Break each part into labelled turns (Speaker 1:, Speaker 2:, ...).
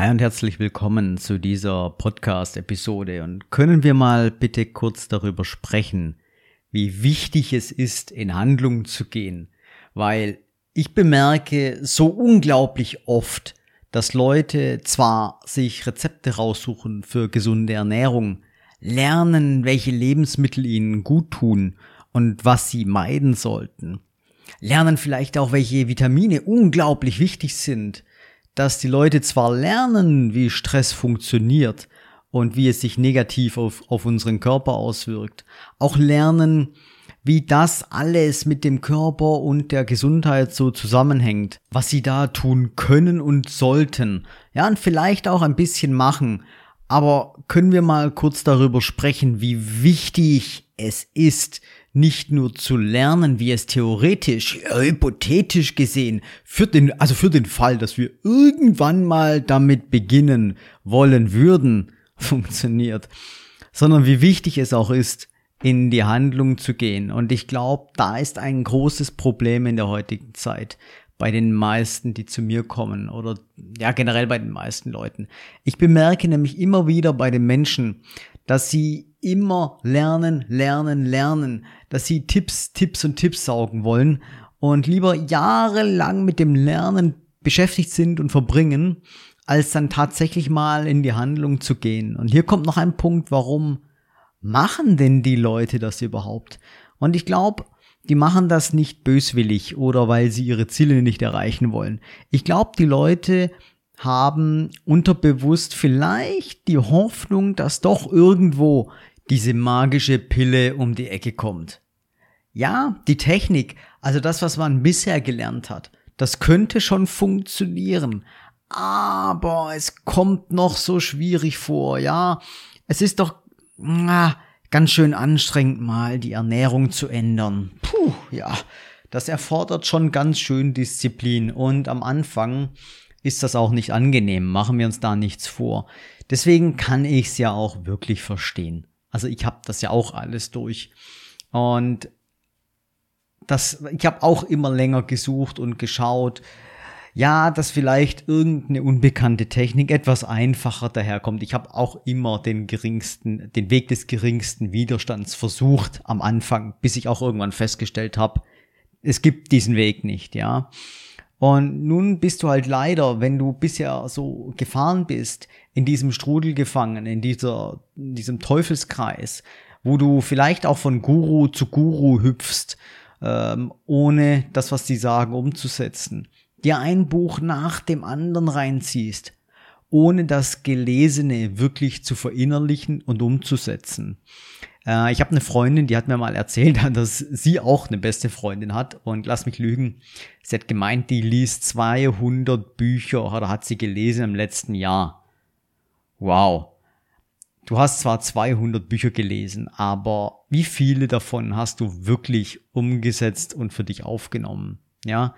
Speaker 1: Hi und herzlich willkommen zu dieser Podcast-Episode. Und können wir mal bitte kurz darüber sprechen, wie wichtig es ist, in Handlung zu gehen, weil ich bemerke so unglaublich oft, dass Leute zwar sich Rezepte raussuchen für gesunde Ernährung, lernen, welche Lebensmittel ihnen gut tun und was sie meiden sollten, lernen vielleicht auch, welche Vitamine unglaublich wichtig sind, dass die Leute zwar lernen, wie Stress funktioniert und wie es sich negativ auf, auf unseren Körper auswirkt, auch lernen, wie das alles mit dem Körper und der Gesundheit so zusammenhängt, was sie da tun können und sollten. Ja, und vielleicht auch ein bisschen machen. Aber können wir mal kurz darüber sprechen, wie wichtig es ist, nicht nur zu lernen, wie es theoretisch, hypothetisch gesehen, für den, also für den Fall, dass wir irgendwann mal damit beginnen wollen würden, funktioniert, sondern wie wichtig es auch ist, in die Handlung zu gehen. Und ich glaube, da ist ein großes Problem in der heutigen Zeit bei den meisten, die zu mir kommen oder ja generell bei den meisten Leuten. Ich bemerke nämlich immer wieder bei den Menschen, dass sie immer lernen, lernen, lernen, dass sie Tipps, Tipps und Tipps saugen wollen und lieber jahrelang mit dem Lernen beschäftigt sind und verbringen, als dann tatsächlich mal in die Handlung zu gehen. Und hier kommt noch ein Punkt, warum machen denn die Leute das überhaupt? Und ich glaube, die machen das nicht böswillig oder weil sie ihre Ziele nicht erreichen wollen. Ich glaube, die Leute haben unterbewusst vielleicht die Hoffnung, dass doch irgendwo diese magische Pille um die Ecke kommt. Ja, die Technik, also das, was man bisher gelernt hat, das könnte schon funktionieren. Aber es kommt noch so schwierig vor, ja. Es ist doch na, ganz schön anstrengend mal die Ernährung zu ändern. Puh, ja. Das erfordert schon ganz schön Disziplin und am Anfang ist das auch nicht angenehm. Machen wir uns da nichts vor. Deswegen kann ich es ja auch wirklich verstehen. Also ich habe das ja auch alles durch. Und das, ich habe auch immer länger gesucht und geschaut, ja, dass vielleicht irgendeine unbekannte Technik etwas einfacher daherkommt. Ich habe auch immer den geringsten, den Weg des geringsten Widerstands versucht am Anfang, bis ich auch irgendwann festgestellt habe, es gibt diesen Weg nicht, ja. Und nun bist du halt leider, wenn du bisher so gefahren bist, in diesem Strudel gefangen, in dieser, in diesem Teufelskreis, wo du vielleicht auch von Guru zu Guru hüpfst, ähm, ohne das, was sie sagen, umzusetzen. Dir ein Buch nach dem anderen reinziehst, ohne das Gelesene wirklich zu verinnerlichen und umzusetzen. Äh, ich habe eine Freundin, die hat mir mal erzählt, dass sie auch eine beste Freundin hat. Und lass mich lügen, sie hat gemeint, die liest 200 Bücher oder hat sie gelesen im letzten Jahr. Wow. Du hast zwar 200 Bücher gelesen, aber wie viele davon hast du wirklich umgesetzt und für dich aufgenommen? Ja.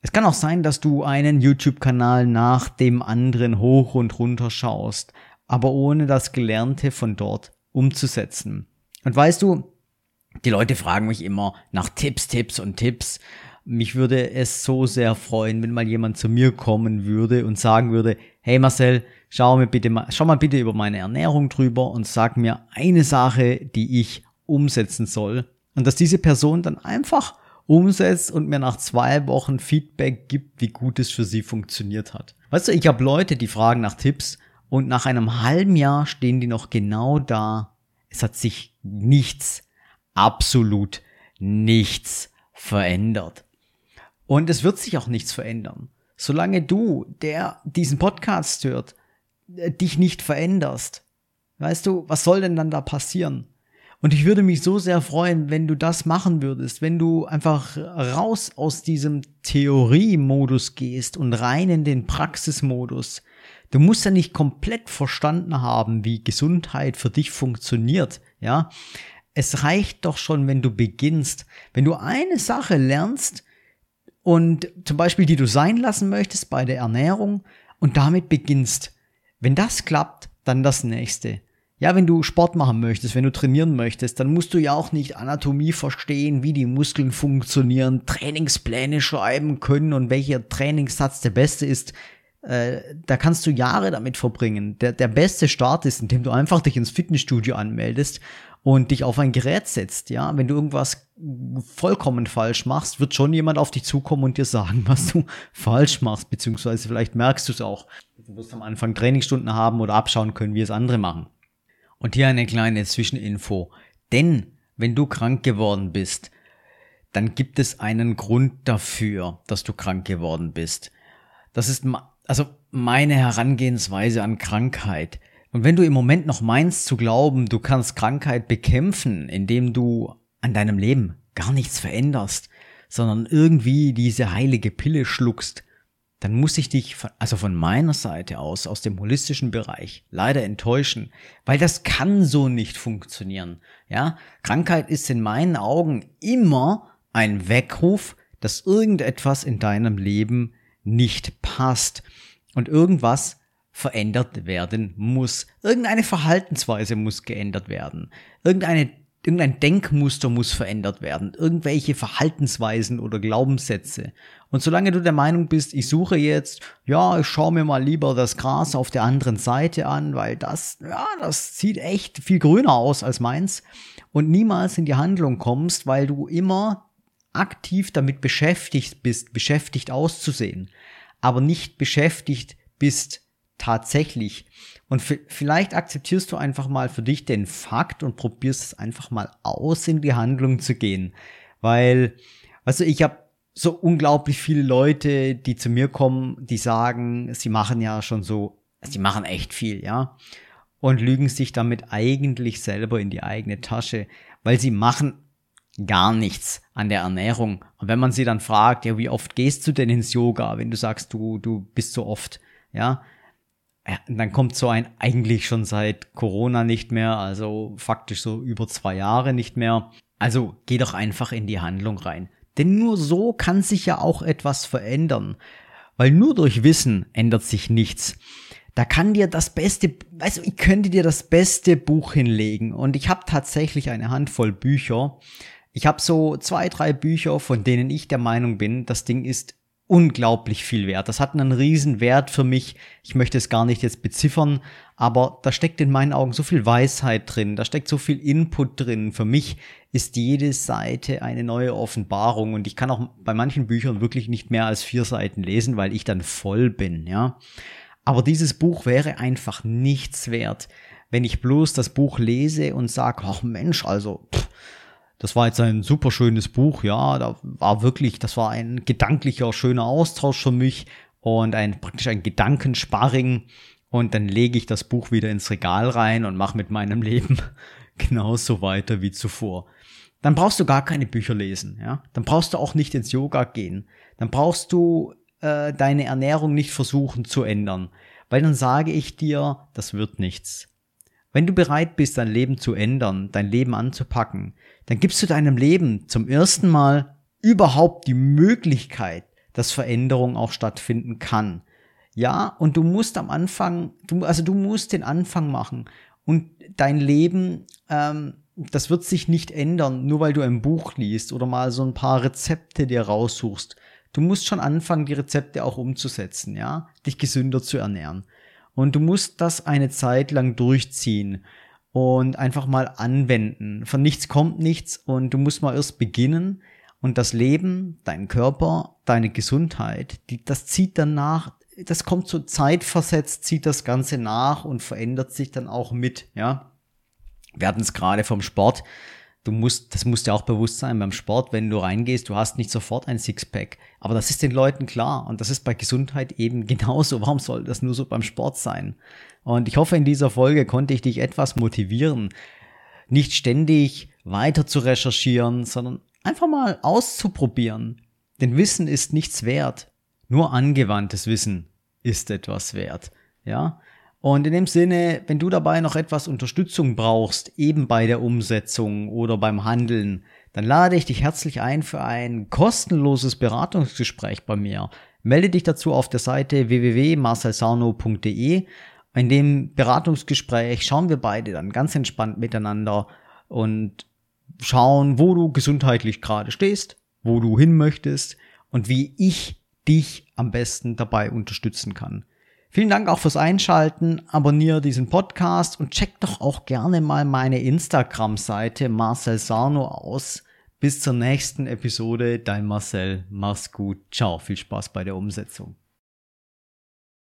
Speaker 1: Es kann auch sein, dass du einen YouTube-Kanal nach dem anderen hoch und runter schaust, aber ohne das Gelernte von dort umzusetzen. Und weißt du, die Leute fragen mich immer nach Tipps, Tipps und Tipps. Mich würde es so sehr freuen, wenn mal jemand zu mir kommen würde und sagen würde, hey Marcel, schau mir bitte mal, schau mal bitte über meine Ernährung drüber und sag mir eine Sache, die ich umsetzen soll. Und dass diese Person dann einfach umsetzt und mir nach zwei Wochen Feedback gibt, wie gut es für sie funktioniert hat. Weißt du, ich habe Leute, die fragen nach Tipps und nach einem halben Jahr stehen die noch genau da. Es hat sich nichts, absolut nichts verändert. Und es wird sich auch nichts verändern. Solange du, der diesen Podcast hört, äh, dich nicht veränderst, weißt du, was soll denn dann da passieren? Und ich würde mich so sehr freuen, wenn du das machen würdest, wenn du einfach raus aus diesem Theorie-Modus gehst und rein in den Praxismodus. Du musst ja nicht komplett verstanden haben, wie Gesundheit für dich funktioniert, ja. Es reicht doch schon, wenn du beginnst. Wenn du eine Sache lernst und zum Beispiel, die du sein lassen möchtest bei der Ernährung und damit beginnst. Wenn das klappt, dann das nächste. Ja, wenn du Sport machen möchtest, wenn du trainieren möchtest, dann musst du ja auch nicht Anatomie verstehen, wie die Muskeln funktionieren, Trainingspläne schreiben können und welcher Trainingssatz der beste ist. äh, da kannst du Jahre damit verbringen. Der, der beste Start ist, indem du einfach dich ins Fitnessstudio anmeldest und dich auf ein Gerät setzt, ja. Wenn du irgendwas vollkommen falsch machst, wird schon jemand auf dich zukommen und dir sagen, was du falsch machst, beziehungsweise vielleicht merkst du es auch. Du wirst am Anfang Trainingsstunden haben oder abschauen können, wie es andere machen. Und hier eine kleine Zwischeninfo. Denn wenn du krank geworden bist, dann gibt es einen Grund dafür, dass du krank geworden bist. Das ist also meine Herangehensweise an Krankheit. Und wenn du im Moment noch meinst zu glauben, du kannst Krankheit bekämpfen, indem du an deinem Leben gar nichts veränderst, sondern irgendwie diese heilige Pille schluckst, dann muss ich dich, also von meiner Seite aus, aus dem holistischen Bereich, leider enttäuschen, weil das kann so nicht funktionieren. Ja, Krankheit ist in meinen Augen immer ein Weckruf, dass irgendetwas in deinem Leben nicht passt und irgendwas verändert werden muss. Irgendeine Verhaltensweise muss geändert werden. Irgendeine, irgendein Denkmuster muss verändert werden. Irgendwelche Verhaltensweisen oder Glaubenssätze. Und solange du der Meinung bist, ich suche jetzt, ja, ich schaue mir mal lieber das Gras auf der anderen Seite an, weil das, ja, das sieht echt viel grüner aus als meins und niemals in die Handlung kommst, weil du immer aktiv damit beschäftigt bist, beschäftigt auszusehen, aber nicht beschäftigt bist, tatsächlich. Und vielleicht akzeptierst du einfach mal für dich den Fakt und probierst es einfach mal aus, in die Handlung zu gehen. Weil, also ich habe so unglaublich viele Leute, die zu mir kommen, die sagen, sie machen ja schon so, sie machen echt viel, ja. Und lügen sich damit eigentlich selber in die eigene Tasche, weil sie machen gar nichts an der Ernährung. Und wenn man sie dann fragt, ja, wie oft gehst du denn ins Yoga, wenn du sagst, du, du bist so oft, ja, ja, dann kommt so ein eigentlich schon seit Corona nicht mehr, also faktisch so über zwei Jahre nicht mehr. Also geh doch einfach in die Handlung rein. Denn nur so kann sich ja auch etwas verändern. Weil nur durch Wissen ändert sich nichts. Da kann dir das beste, also ich könnte dir das beste Buch hinlegen. Und ich habe tatsächlich eine Handvoll Bücher. Ich habe so zwei, drei Bücher, von denen ich der Meinung bin, das Ding ist unglaublich viel wert. Das hat einen riesen Wert für mich. Ich möchte es gar nicht jetzt beziffern, aber da steckt in meinen Augen so viel Weisheit drin, da steckt so viel Input drin. Für mich ist jede Seite eine neue Offenbarung und ich kann auch bei manchen Büchern wirklich nicht mehr als vier Seiten lesen, weil ich dann voll bin, ja. Aber dieses Buch wäre einfach nichts wert, wenn ich bloß das Buch lese und sage, ach Mensch, also, pff, das war jetzt ein super schönes Buch, ja, da war wirklich, das war ein gedanklicher, schöner Austausch für mich und ein praktisch ein Gedankensparring und dann lege ich das Buch wieder ins Regal rein und mache mit meinem Leben genauso weiter wie zuvor. Dann brauchst du gar keine Bücher lesen, ja. Dann brauchst du auch nicht ins Yoga gehen. Dann brauchst du äh, deine Ernährung nicht versuchen zu ändern, weil dann sage ich dir, das wird nichts. Wenn du bereit bist, dein Leben zu ändern, dein Leben anzupacken, dann gibst du deinem Leben zum ersten Mal überhaupt die Möglichkeit, dass Veränderung auch stattfinden kann. Ja, und du musst am Anfang, du, also du musst den Anfang machen und dein Leben, ähm, das wird sich nicht ändern, nur weil du ein Buch liest oder mal so ein paar Rezepte dir raussuchst. Du musst schon anfangen, die Rezepte auch umzusetzen, ja, dich gesünder zu ernähren. Und du musst das eine Zeit lang durchziehen und einfach mal anwenden. Von nichts kommt nichts und du musst mal erst beginnen und das Leben, dein Körper, deine Gesundheit, die, das zieht dann nach, das kommt so zeitversetzt, zieht das Ganze nach und verändert sich dann auch mit, ja. Wir hatten es gerade vom Sport. Du musst, das muss dir auch bewusst sein beim Sport, wenn du reingehst, du hast nicht sofort ein Sixpack. Aber das ist den Leuten klar und das ist bei Gesundheit eben genauso. Warum soll das nur so beim Sport sein? Und ich hoffe, in dieser Folge konnte ich dich etwas motivieren, nicht ständig weiter zu recherchieren, sondern einfach mal auszuprobieren. Denn Wissen ist nichts wert. Nur angewandtes Wissen ist etwas wert. Ja? Und in dem Sinne, wenn du dabei noch etwas Unterstützung brauchst, eben bei der Umsetzung oder beim Handeln, dann lade ich dich herzlich ein für ein kostenloses Beratungsgespräch bei mir. Melde dich dazu auf der Seite www.marcelsarno.de in dem Beratungsgespräch schauen wir beide dann ganz entspannt miteinander und schauen, wo du gesundheitlich gerade stehst, wo du hin möchtest und wie ich dich am besten dabei unterstützen kann. Vielen Dank auch fürs Einschalten. Abonniere diesen Podcast und check doch auch gerne mal meine Instagram-Seite Marcel Sarno aus. Bis zur nächsten Episode. Dein Marcel. Mach's gut. Ciao. Viel Spaß bei der Umsetzung.